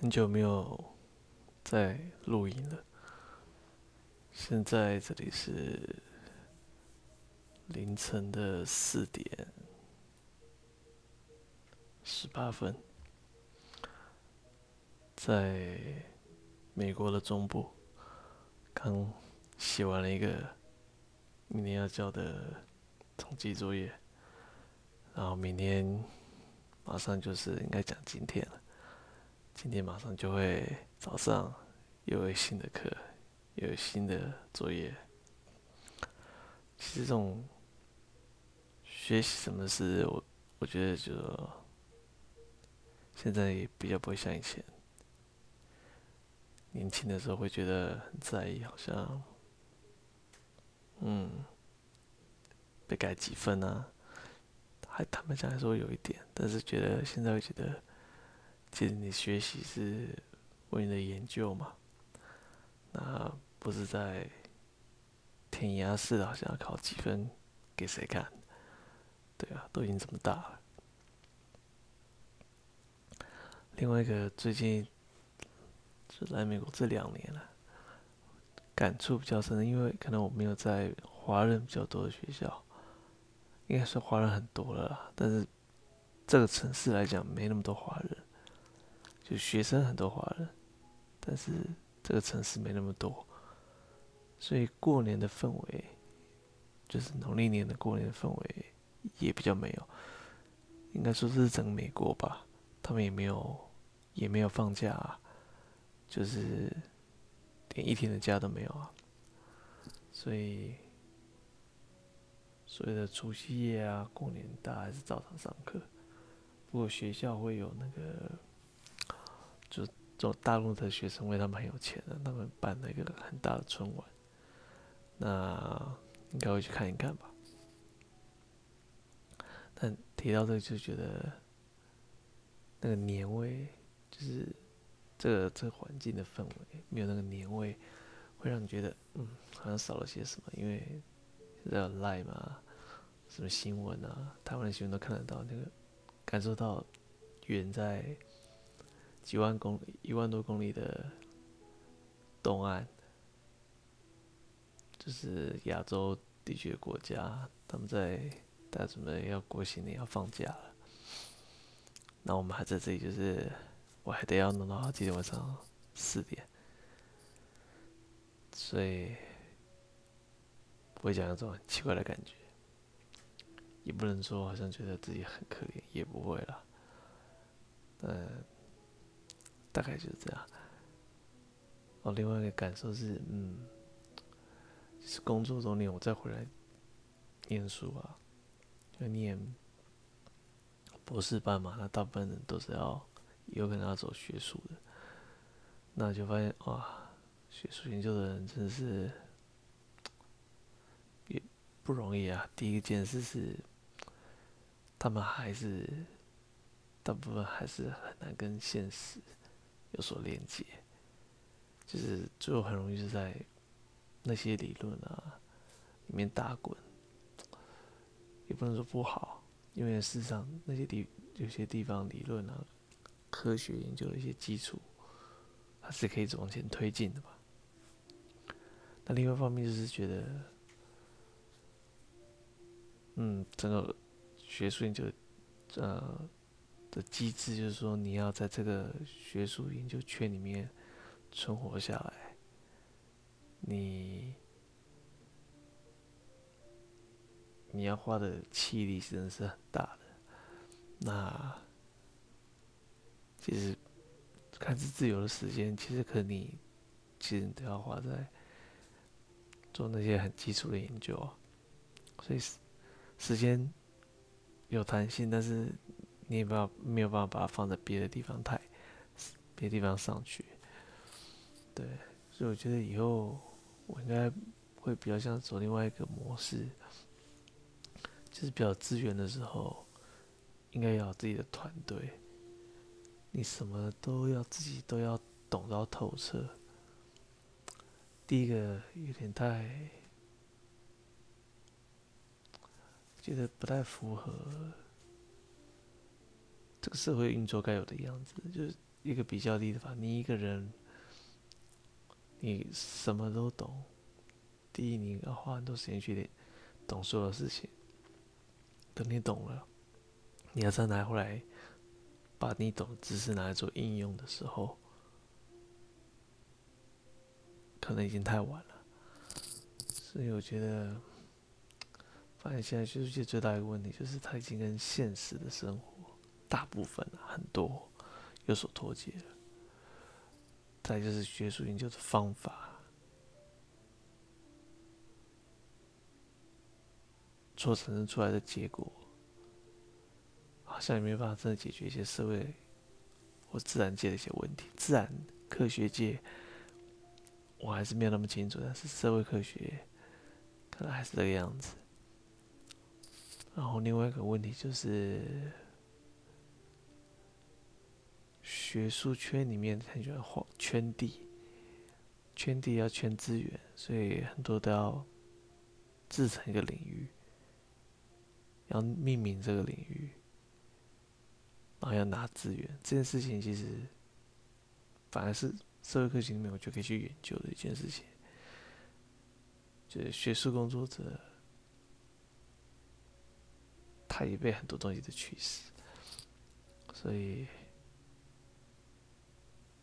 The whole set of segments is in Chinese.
很久没有在录音了。现在这里是凌晨的四点十八分，在美国的中部，刚写完了一个明天要交的统计作业，然后明天马上就是应该讲今天了。今天马上就会早上又有新的课，又有新的作业。其实这种学习什么事，我我觉得就现在也比较不会像以前。年轻的时候会觉得很在意，好像嗯被改几分啊，还坦白讲来说有一点，但是觉得现在会觉得。其实你学习是为你的研究嘛，那不是在填鸭式的，好像要考几分给谁看？对啊，都已经这么大了。另外一个最近是来美国这两年了，感触比较深，因为可能我没有在华人比较多的学校，应该是华人很多了，但是这个城市来讲没那么多华人。就学生很多华人，但是这个城市没那么多，所以过年的氛围，就是农历年的过年的氛围也比较没有。应该说是整个美国吧，他们也没有也没有放假，就是连一天的假都没有啊。所以所谓的除夕夜啊，过年大家还是照常上课，不过学校会有那个。就这种大陆的学生，为他们很有钱的，他们办了一个很大的春晚，那应该会去看一看吧。但提到这个，就觉得那个年味，就是这个这个环境的氛围，没有那个年味，会让你觉得嗯，好像少了些什么。因为在有 Line 嘛，什么新闻啊，台湾的新闻都看得到，那个感受到远在。几万公里，一万多公里的东岸，就是亚洲地区的国家，他们在大家准备要过新年，要放假了。那我们还在这里，就是我还得要弄到今天晚上四点，所以不会讲那种很奇怪的感觉，也不能说好像觉得自己很可怜，也不会啦。嗯。大概就是这样。哦，另外一个感受是，嗯，是工作中年我再回来念书啊，就念博士班嘛，那大部分人都是要有可能要走学术的，那就发现哇，学术研究的人真的是也不容易啊。第一件事是，他们还是大部分还是很难跟现实。有所连接，就是最后很容易是在那些理论啊里面打滚，也不能说不好，因为事实上那些地有些地方理论啊，科学研究的一些基础，还是可以往前推进的吧。那另外一方面就是觉得，嗯，整个学术研究，呃。的机制就是说，你要在这个学术研究圈里面存活下来，你你要花的气力真的是很大的。那其实看似自由的时间，其实可你其实你都要花在做那些很基础的研究，所以时时间有弹性，但是。你也没有没有办法把它放在别的地方太，别的地方上去，对，所以我觉得以后我应该会比较像走另外一个模式，就是比较资源的时候，应该要有自己的团队，你什么都要自己都要懂到透彻。第一个有点太，觉得不太符合。社会运作该有的样子，就是一个比较低的法。你一个人，你什么都懂，第一，你要花很多时间去懂所有事情。等你懂了，你要再拿回来，把你懂的知识拿来做应用的时候，可能已经太晚了。所以我觉得，发现现在学术界最大一个问题就是，它已经跟现实的生活。大部分很多有所脱节，再就是学术研究的方法，所产生出来的结果，好像也没办法真的解决一些社会或自然界的一些问题。自然科学界我还是没有那么清楚，但是社会科学可能还是这个样子。然后另外一个问题就是。学术圈里面很喜欢画圈地，圈地要圈资源，所以很多都要自成一个领域，要命名这个领域，然后要拿资源。这件事情其实反而是社会科学里面我就可以去研究的一件事情，就是学术工作者他也被很多东西的驱使，所以。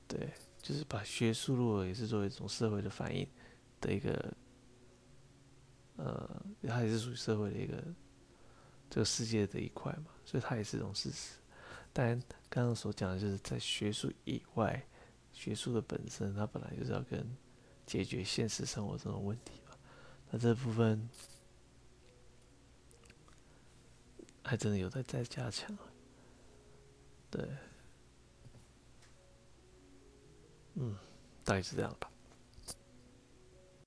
对，就是把学术路也是作为一种社会的反应的一个，呃，它也是属于社会的一个这个世界的一块嘛，所以它也是一种事实。当然，刚刚所讲的就是在学术以外，学术的本身它本来就是要跟解决现实生活中的问题嘛，那这部分还真的有待再加强，对。嗯，大概是这样吧。